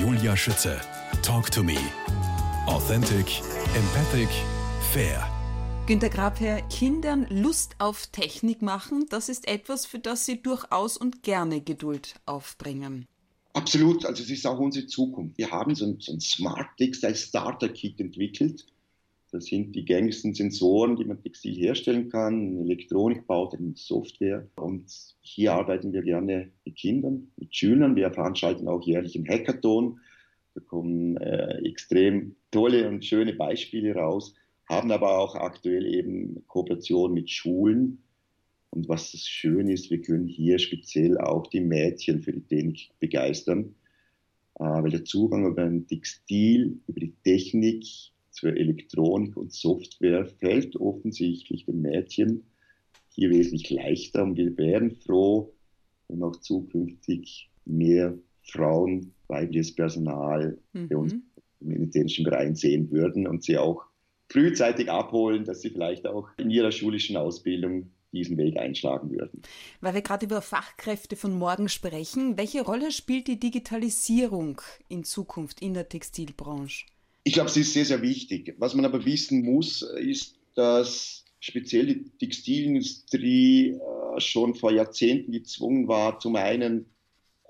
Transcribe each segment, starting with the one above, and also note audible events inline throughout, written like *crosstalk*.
Julia Schütze. Talk to me. Authentic, empathic, fair. Günter Grabherr, Kindern Lust auf Technik machen, das ist etwas, für das Sie durchaus und gerne Geduld aufbringen. Absolut, also es ist auch unsere Zukunft. Wir haben so ein, so ein Smart Textile Starter Kit entwickelt. Das sind die gängigsten Sensoren, die man textil herstellen kann, Elektronik baut, Software. Und hier arbeiten wir gerne mit Kindern, mit Schülern. Wir veranstalten auch jährlich einen Hackathon. Da kommen äh, extrem tolle und schöne Beispiele raus haben aber auch aktuell eben Kooperation mit Schulen. Und was das schön ist, wir können hier speziell auch die Mädchen für die Technik begeistern, äh, weil der Zugang über ein Textil, über die Technik zur Elektronik und Software fällt offensichtlich den Mädchen hier wesentlich leichter. Und wir wären froh, wenn auch zukünftig mehr Frauen, weibliches Personal mhm. bei uns im medizinischen Bereich sehen würden und sie auch frühzeitig abholen, dass sie vielleicht auch in ihrer schulischen Ausbildung diesen Weg einschlagen würden. Weil wir gerade über Fachkräfte von morgen sprechen, welche Rolle spielt die Digitalisierung in Zukunft in der Textilbranche? Ich glaube, sie ist sehr, sehr wichtig. Was man aber wissen muss, ist, dass speziell die Textilindustrie äh, schon vor Jahrzehnten gezwungen war, zum einen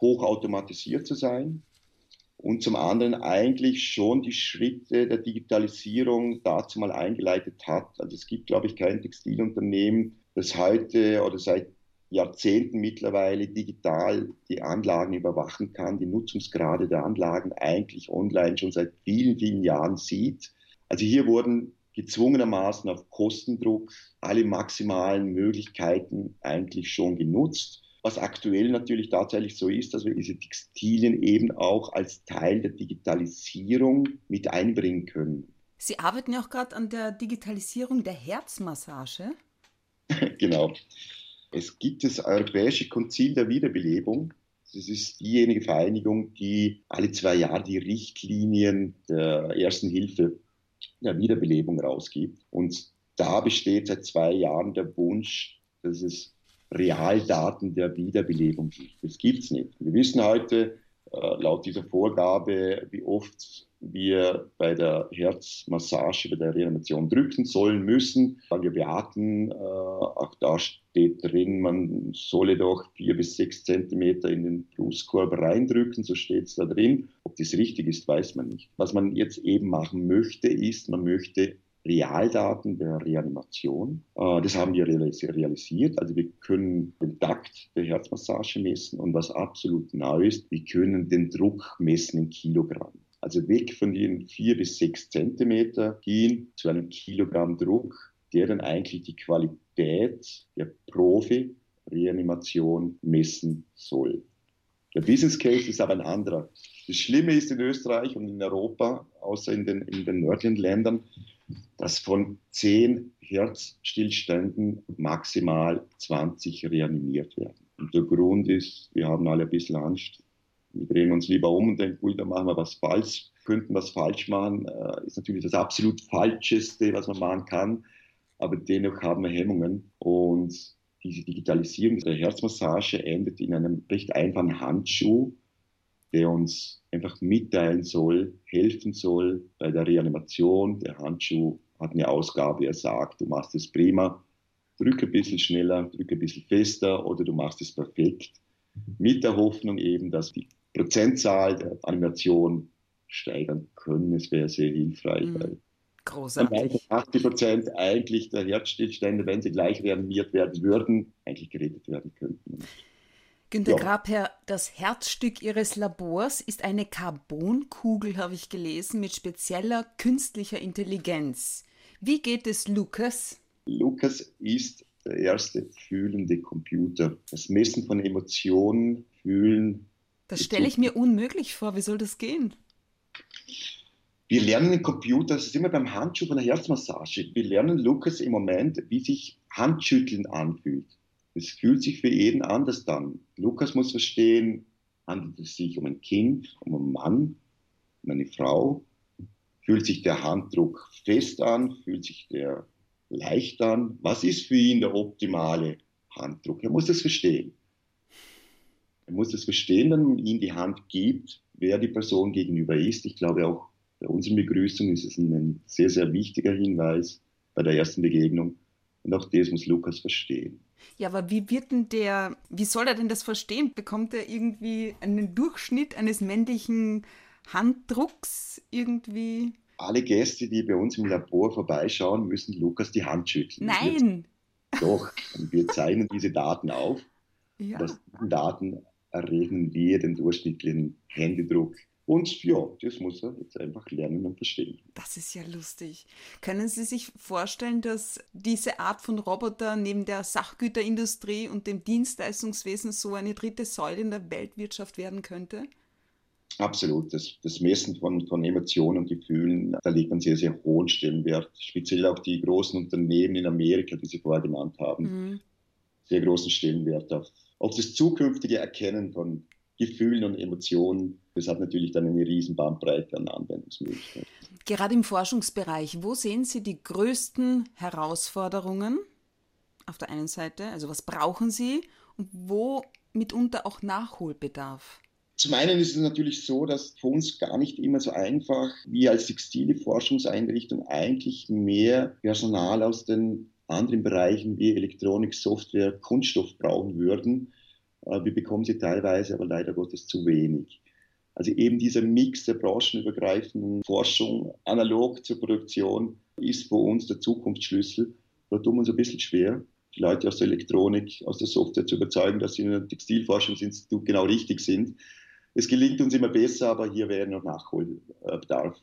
hochautomatisiert zu sein, und zum anderen eigentlich schon die Schritte der Digitalisierung dazu mal eingeleitet hat. Also es gibt, glaube ich, kein Textilunternehmen, das heute oder seit Jahrzehnten mittlerweile digital die Anlagen überwachen kann, die Nutzungsgrade der Anlagen eigentlich online schon seit vielen, vielen Jahren sieht. Also hier wurden gezwungenermaßen auf Kostendruck alle maximalen Möglichkeiten eigentlich schon genutzt was aktuell natürlich tatsächlich so ist, dass wir diese Textilien eben auch als Teil der Digitalisierung mit einbringen können. Sie arbeiten ja auch gerade an der Digitalisierung der Herzmassage. *laughs* genau. Es gibt das Europäische Konzil der Wiederbelebung. Das ist diejenige Vereinigung, die alle zwei Jahre die Richtlinien der ersten Hilfe der Wiederbelebung rausgibt. Und da besteht seit zwei Jahren der Wunsch, dass es Realdaten der Wiederbelebung gibt. Das gibt's nicht. Wir wissen heute laut dieser Vorgabe, wie oft wir bei der Herzmassage, bei der Reanimation drücken sollen, müssen. Weil wir beaten, äh, auch da steht drin, man solle doch vier bis sechs Zentimeter in den Brustkorb reindrücken, so steht es da drin. Ob das richtig ist, weiß man nicht. Was man jetzt eben machen möchte, ist, man möchte Realdaten der Reanimation. Äh, das haben wir realisiert. Also wir können den Takt der Herzmassage messen und was absolut neu ist, wir können den Druck messen in Kilogramm. Also weg von den vier bis sechs Zentimeter hin zu einem Kilogramm Druck, der dann eigentlich die Qualität der Profi-Reanimation messen soll. Der Business Case ist aber ein anderer. Das Schlimme ist in Österreich und in Europa, außer in den, in den nördlichen Ländern, dass von zehn Herzstillständen maximal 20 reanimiert werden. Und der Grund ist, wir haben alle ein bisschen Angst. Wir drehen uns lieber um und denken, ui, da machen wir was falsch, könnten was falsch machen. Äh, ist natürlich das absolut Falscheste, was man machen kann. Aber dennoch haben wir Hemmungen. Und diese Digitalisierung der Herzmassage endet in einem recht einfachen Handschuh, der uns einfach mitteilen soll, helfen soll bei der Reanimation. Der Handschuh hat eine Ausgabe, er sagt, du machst es prima, drück ein bisschen schneller, drück ein bisschen fester oder du machst es perfekt. Mit der Hoffnung eben, dass die Prozentzahl der Animation steigern können. Es wäre sehr hilfreich, mhm. weil Großartig. 80 Prozent eigentlich der Herzstillstände, wenn sie gleich reanimiert werden würden, eigentlich gerettet werden könnten. Günter ja. Grabherr, das Herzstück Ihres Labors ist eine Carbonkugel, habe ich gelesen, mit spezieller künstlicher Intelligenz. Wie geht es Lukas? Lukas ist der erste fühlende Computer. Das Messen von Emotionen, Fühlen. Das stelle ich mir unmöglich vor. Wie soll das gehen? Wir lernen den Computer, das ist immer beim Handschuh von der Herzmassage. Wir lernen Lukas im Moment, wie sich Handschütteln anfühlt. Es fühlt sich für jeden anders an. Lukas muss verstehen, handelt es sich um ein Kind, um einen Mann, um eine Frau? Fühlt sich der Handdruck fest an? Fühlt sich der leicht an? Was ist für ihn der optimale Handdruck? Er muss das verstehen. Er muss das verstehen, wenn man ihm die Hand gibt, wer die Person gegenüber ist. Ich glaube auch bei unserer Begrüßung ist es ein sehr, sehr wichtiger Hinweis bei der ersten Begegnung. Und auch das muss Lukas verstehen. Ja, aber wie wird denn der, wie soll er denn das verstehen? Bekommt er irgendwie einen Durchschnitt eines männlichen Handdrucks irgendwie? Alle Gäste, die bei uns im Labor vorbeischauen, müssen Lukas die Hand schütteln. Nein! Doch, wir zeichnen diese Daten auf. Ja. Aus diesen Daten errechnen wir den durchschnittlichen Händedruck und ja, das muss er jetzt einfach lernen und verstehen. Das ist ja lustig. Können Sie sich vorstellen, dass diese Art von Roboter neben der Sachgüterindustrie und dem Dienstleistungswesen so eine dritte Säule in der Weltwirtschaft werden könnte? Absolut. Das, das Messen von, von Emotionen und Gefühlen, da legt man sehr, sehr hohen Stellenwert. Speziell auch die großen Unternehmen in Amerika, die Sie vorher genannt haben, mhm. sehr großen Stellenwert auf, auf das zukünftige Erkennen von Gefühlen und Emotionen. Das hat natürlich dann eine riesen Bandbreite an Anwendungsmöglichkeiten. Gerade im Forschungsbereich, wo sehen Sie die größten Herausforderungen auf der einen Seite? Also was brauchen Sie und wo mitunter auch Nachholbedarf? Zum einen ist es natürlich so, dass für uns gar nicht immer so einfach, wie als textile Forschungseinrichtung eigentlich mehr Personal aus den anderen Bereichen wie Elektronik, Software, Kunststoff brauchen würden, äh, wir bekommen sie teilweise aber leider Gottes zu wenig. Also eben dieser Mix der branchenübergreifenden Forschung analog zur Produktion ist für uns der Zukunftsschlüssel. Da tun wir uns ein bisschen schwer, die Leute aus der Elektronik, aus der Software zu überzeugen, dass sie in einem Textilforschungsinstitut genau richtig sind. Es gelingt uns immer besser, aber hier wäre noch Nachholbedarf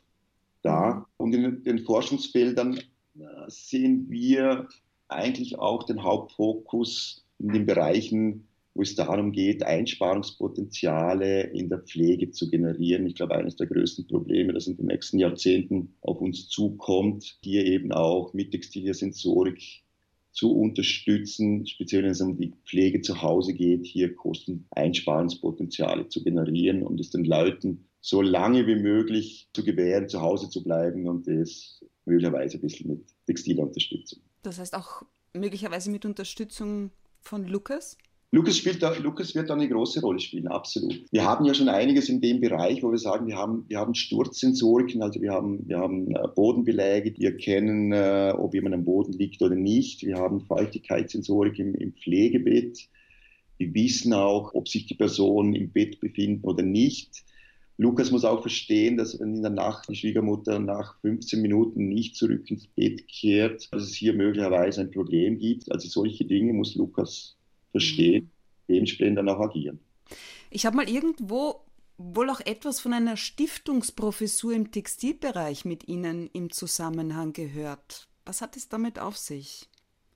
da. Und in den Forschungsfeldern äh, sehen wir eigentlich auch den Hauptfokus in den Bereichen wo es darum geht, Einsparungspotenziale in der Pflege zu generieren. Ich glaube, eines der größten Probleme, das in den nächsten Jahrzehnten auf uns zukommt, hier eben auch mit textiler Sensorik zu unterstützen, speziell wenn es um die Pflege zu Hause geht, hier Kosteneinsparungspotenziale zu generieren und es den Leuten so lange wie möglich zu gewähren, zu Hause zu bleiben und das möglicherweise ein bisschen mit textiler Unterstützung. Das heißt auch möglicherweise mit Unterstützung von Lukas? Lukas, spielt da, Lukas wird da eine große Rolle spielen, absolut. Wir haben ja schon einiges in dem Bereich, wo wir sagen, wir haben, wir haben Sturzsensoriken, also wir haben, wir haben äh, Bodenbeläge, die erkennen, äh, ob jemand am Boden liegt oder nicht. Wir haben Feuchtigkeitssensorik im, im Pflegebett. Wir wissen auch, ob sich die Person im Bett befindet oder nicht. Lukas muss auch verstehen, dass wenn in der Nacht die Schwiegermutter nach 15 Minuten nicht zurück ins Bett kehrt, dass es hier möglicherweise ein Problem gibt. Also solche Dinge muss Lukas verstehen, mhm. dementsprechend dann auch agieren. Ich habe mal irgendwo wohl auch etwas von einer Stiftungsprofessur im Textilbereich mit Ihnen im Zusammenhang gehört. Was hat es damit auf sich?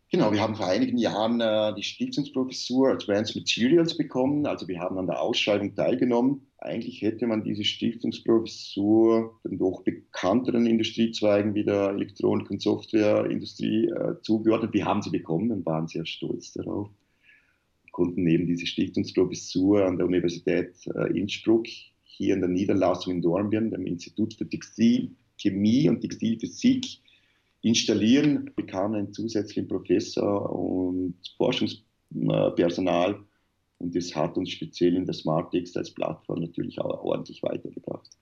Genau, wir haben vor einigen Jahren äh, die Stiftungsprofessur Advanced Materials bekommen. Also wir haben an der Ausschreibung teilgenommen. Eigentlich hätte man diese Stiftungsprofessur den doch bekannteren Industriezweigen wie der Elektronik- und Softwareindustrie äh, zugeordnet. Wir haben sie bekommen und waren sehr stolz darauf konnten eben diese Stiftungsprofessur an der Universität äh, Innsbruck, hier in der Niederlassung in Dornbirn, dem Institut für Textilchemie und Textilphysik, installieren, bekamen einen zusätzlichen Professor und Forschungspersonal und das hat uns speziell in der Smart Textiles Plattform natürlich auch ordentlich weitergebracht.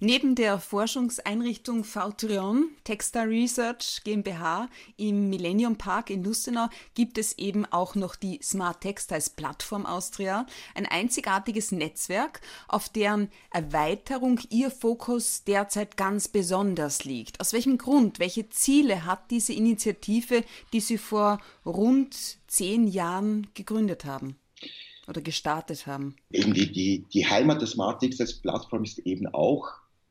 Neben der Forschungseinrichtung Fortrion Textile Research GmbH im Millennium Park in Lustenau gibt es eben auch noch die Smart Textiles Plattform Austria, ein einzigartiges Netzwerk, auf deren Erweiterung Ihr Fokus derzeit ganz besonders liegt. Aus welchem Grund, welche Ziele hat diese Initiative, die Sie vor rund zehn Jahren gegründet haben? Oder gestartet haben? Eben die, die, die Heimat der Smart Textiles Plattform ist eben auch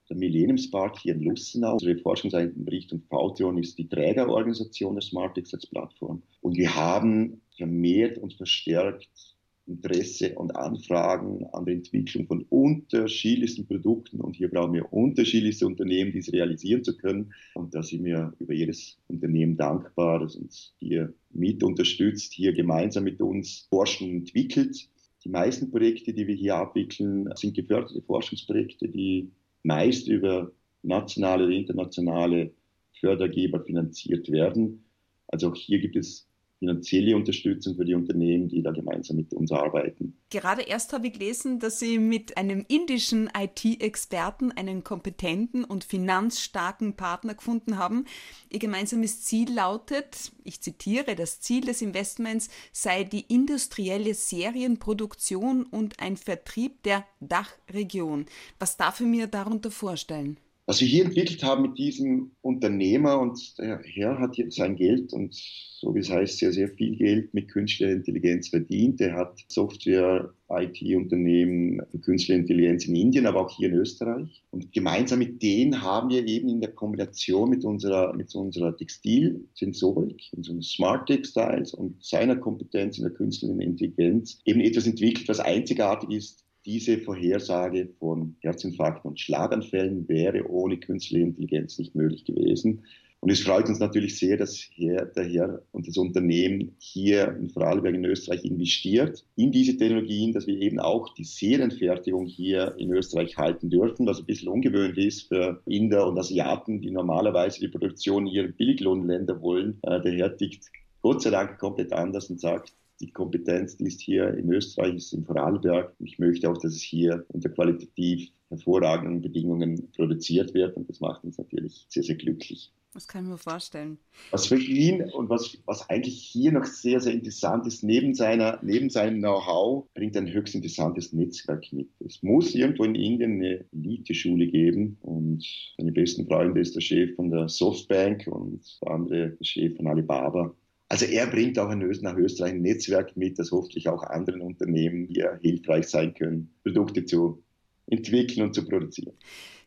der Millenniumspark hier in Lustenau. Unsere Forschungseinrichtung Paution ist die Trägerorganisation der Smart Textiles Plattform. Und wir haben vermehrt und verstärkt Interesse und Anfragen an der Entwicklung von unterschiedlichsten Produkten. Und hier brauchen wir unterschiedlichste Unternehmen, dies realisieren zu können. Und da sind wir über jedes Unternehmen dankbar, das uns hier mit unterstützt, hier gemeinsam mit uns forscht und entwickelt. Die meisten Projekte, die wir hier abwickeln, sind geförderte Forschungsprojekte, die meist über nationale oder internationale Fördergeber finanziert werden. Also auch hier gibt es finanzielle Unterstützung für die Unternehmen, die da gemeinsam mit uns arbeiten. Gerade erst habe ich gelesen, dass Sie mit einem indischen IT-Experten einen kompetenten und finanzstarken Partner gefunden haben. Ihr gemeinsames Ziel lautet, ich zitiere, das Ziel des Investments sei die industrielle Serienproduktion und ein Vertrieb der Dachregion. Was darf ich mir darunter vorstellen? Was wir hier entwickelt haben mit diesem Unternehmer und der Herr hat jetzt sein Geld und so wie es heißt, sehr, sehr viel Geld mit künstlicher Intelligenz verdient. Er hat Software, IT-Unternehmen künstliche Intelligenz in Indien, aber auch hier in Österreich. Und gemeinsam mit denen haben wir eben in der Kombination mit unserer, mit unserer Textilsensorik, unseren Smart Textiles und seiner Kompetenz in der künstlichen Intelligenz eben etwas entwickelt, was einzigartig ist diese Vorhersage von Herzinfarkten und Schlaganfällen wäre ohne künstliche Intelligenz nicht möglich gewesen. Und es freut uns natürlich sehr, dass Herr, der Herr und das Unternehmen hier in Vorarlberg in Österreich investiert in diese Technologien, dass wir eben auch die Serienfertigung hier in Österreich halten dürfen, was ein bisschen ungewöhnlich ist für Inder und Asiaten, die normalerweise die Produktion ihrer Billiglohnländer wollen. Äh, der Herr tickt Gott sei Dank komplett anders und sagt, die Kompetenz, die ist hier in Österreich, ist in Vorarlberg. Ich möchte auch, dass es hier unter qualitativ hervorragenden Bedingungen produziert wird und das macht uns natürlich sehr, sehr glücklich. Das kann ich mir vorstellen. Was für ihn und was, was eigentlich hier noch sehr, sehr interessant ist, neben, seiner, neben seinem Know-how bringt ein höchst interessantes Netzwerk mit. Es muss irgendwo in Indien eine Elite-Schule geben und seine besten Freunde ist der Chef von der Softbank und der andere der Chef von Alibaba. Also er bringt auch nach Österreich ein Netzwerk mit, das hoffentlich auch anderen Unternehmen hier hilfreich sein können, Produkte zu entwickeln und zu produzieren.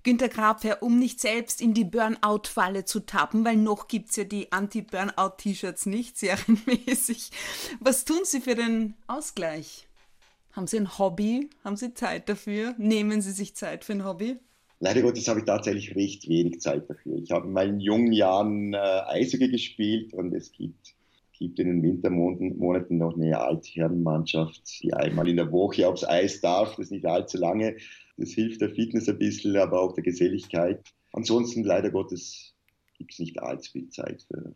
Günter Grabherr, um nicht selbst in die Burnout-Falle zu tappen, weil noch gibt es ja die Anti-Burnout-T-Shirts nicht, serienmäßig. Was tun Sie für den Ausgleich? Haben Sie ein Hobby? Haben Sie Zeit dafür? Nehmen Sie sich Zeit für ein Hobby? Leider Gottes habe ich tatsächlich recht wenig Zeit dafür. Ich habe in meinen jungen Jahren äh, Eishockey gespielt und es gibt gibt in den Wintermonaten noch eine Altherrenmannschaft, die einmal in der Woche aufs Eis darf. Das ist nicht allzu lange. Das hilft der Fitness ein bisschen, aber auch der Geselligkeit. Ansonsten, leider Gottes, gibt es nicht allzu viel Zeit für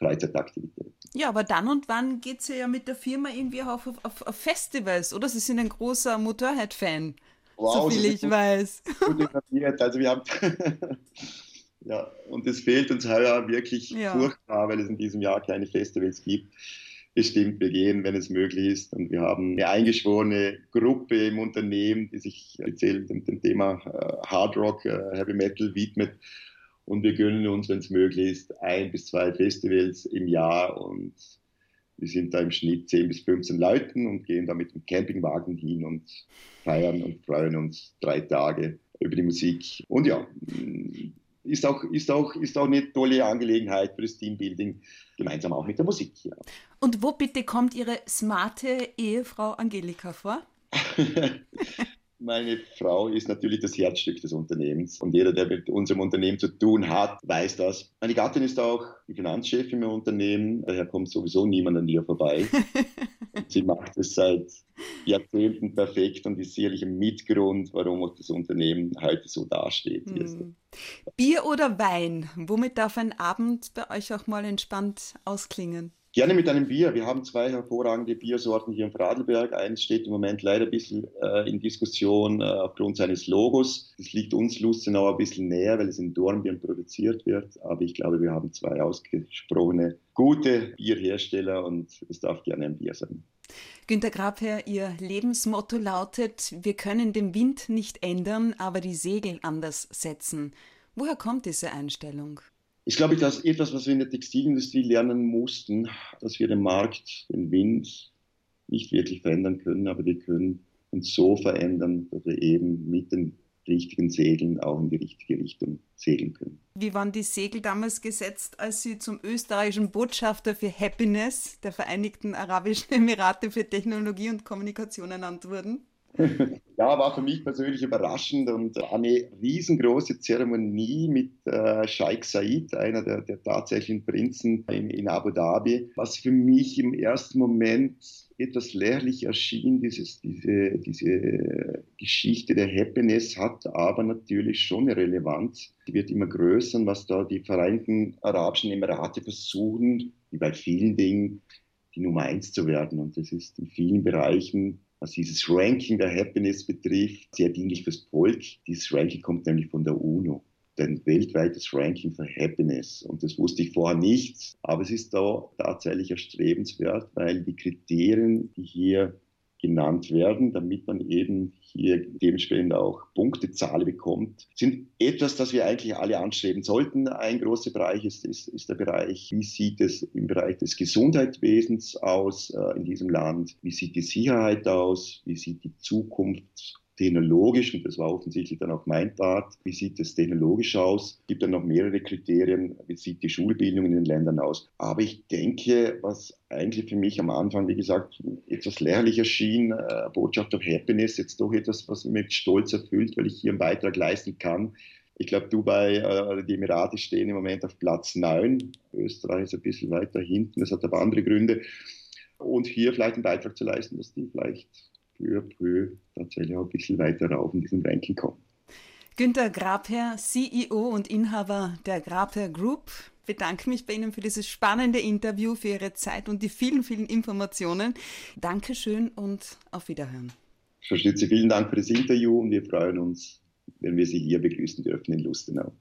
Freizeitaktivitäten. Ja, aber dann und wann geht es ja mit der Firma irgendwie auf, auf, auf Festivals, oder? Sie sind ein großer Motorhead-Fan, wow, so viel ich weiß. Also wir haben *laughs* Ja, und es fehlt uns heuer wirklich ja. furchtbar, weil es in diesem Jahr keine Festivals gibt. Bestimmt, wir gehen, wenn es möglich ist. Und wir haben eine eingeschworene Gruppe im Unternehmen, die sich speziell dem, dem Thema äh, Hard Rock, äh, Heavy Metal widmet. Und wir gönnen uns, wenn es möglich ist, ein bis zwei Festivals im Jahr. Und wir sind da im Schnitt 10 bis 15 Leuten und gehen da mit dem Campingwagen hin und feiern und freuen uns drei Tage über die Musik. Und ja, ist auch, ist, auch, ist auch eine tolle Angelegenheit für das Teambuilding, gemeinsam auch mit der Musik hier. Und wo bitte kommt Ihre smarte Ehefrau Angelika vor? *laughs* Meine Frau ist natürlich das Herzstück des Unternehmens und jeder, der mit unserem Unternehmen zu tun hat, weiß das. Meine Gattin ist auch die Finanzchefin im Unternehmen, daher kommt sowieso niemand an ihr vorbei. *laughs* Sie macht es seit Jahrzehnten perfekt und ist sicherlich ein Mitgrund, warum auch das Unternehmen heute so dasteht. Hm. Bier oder Wein? Womit darf ein Abend bei euch auch mal entspannt ausklingen? Gerne mit einem Bier. Wir haben zwei hervorragende Biersorten hier in Fradelberg. Eins steht im Moment leider ein bisschen äh, in Diskussion äh, aufgrund seines Logos. Das liegt uns Lustenau ein bisschen näher, weil es in Dornbirn produziert wird. Aber ich glaube, wir haben zwei ausgesprochene gute Bierhersteller und es darf gerne ein Bier sein. Günter Grabherr, Ihr Lebensmotto lautet, wir können den Wind nicht ändern, aber die Segel anders setzen. Woher kommt diese Einstellung? Ich glaube, das ist etwas, was wir in der Textilindustrie lernen mussten, dass wir den Markt, den Wind nicht wirklich verändern können, aber wir können uns so verändern, dass wir eben mit den richtigen Segeln auch in die richtige Richtung segeln können. Wie waren die Segel damals gesetzt, als Sie zum österreichischen Botschafter für Happiness der Vereinigten Arabischen Emirate für Technologie und Kommunikation ernannt wurden? Ja, war für mich persönlich überraschend und eine riesengroße Zeremonie mit äh, Sheikh Said, einer der, der tatsächlichen Prinzen in, in, Abu Dhabi, was für mich im ersten Moment etwas lehrlich erschien, dieses, diese, diese Geschichte der Happiness hat aber natürlich schon eine Relevanz. Die wird immer größer, was da die Vereinigten Arabischen Emirate versuchen, wie bei vielen Dingen, die Nummer eins zu werden. Und das ist in vielen Bereichen, was dieses Ranking der Happiness betrifft, sehr dienlich fürs Volk. Dieses Ranking kommt nämlich von der UNO ein weltweites Ranking für Happiness. Und das wusste ich vorher nicht, aber es ist da tatsächlich erstrebenswert, weil die Kriterien, die hier genannt werden, damit man eben hier dementsprechend auch Punktezahlen bekommt, sind etwas, das wir eigentlich alle anstreben sollten. Ein großer Bereich ist, ist, ist der Bereich, wie sieht es im Bereich des Gesundheitswesens aus äh, in diesem Land, wie sieht die Sicherheit aus, wie sieht die Zukunft technologisch, und das war offensichtlich dann auch mein Part, wie sieht es technologisch aus? Es gibt dann noch mehrere Kriterien, wie sieht die Schulbildung in den Ländern aus? Aber ich denke, was eigentlich für mich am Anfang, wie gesagt, etwas lächerlich erschien, äh, Botschaft of Happiness, jetzt doch etwas, was mich mit Stolz erfüllt, weil ich hier einen Beitrag leisten kann. Ich glaube, Dubai, äh, die Emirate stehen im Moment auf Platz 9. Österreich ist ein bisschen weiter hinten, das hat aber andere Gründe. Und hier vielleicht einen Beitrag zu leisten, dass die vielleicht peu à peu tatsächlich auch ein bisschen weiter rauf in diesem Ranking kommen. Günter Grabherr, CEO und Inhaber der Grabherr Group, bedanke mich bei Ihnen für dieses spannende Interview, für Ihre Zeit und die vielen, vielen Informationen. Dankeschön und auf Wiederhören. Frau Schnitze, vielen Dank für das Interview und wir freuen uns, wenn wir Sie hier begrüßen dürfen in Lustenau.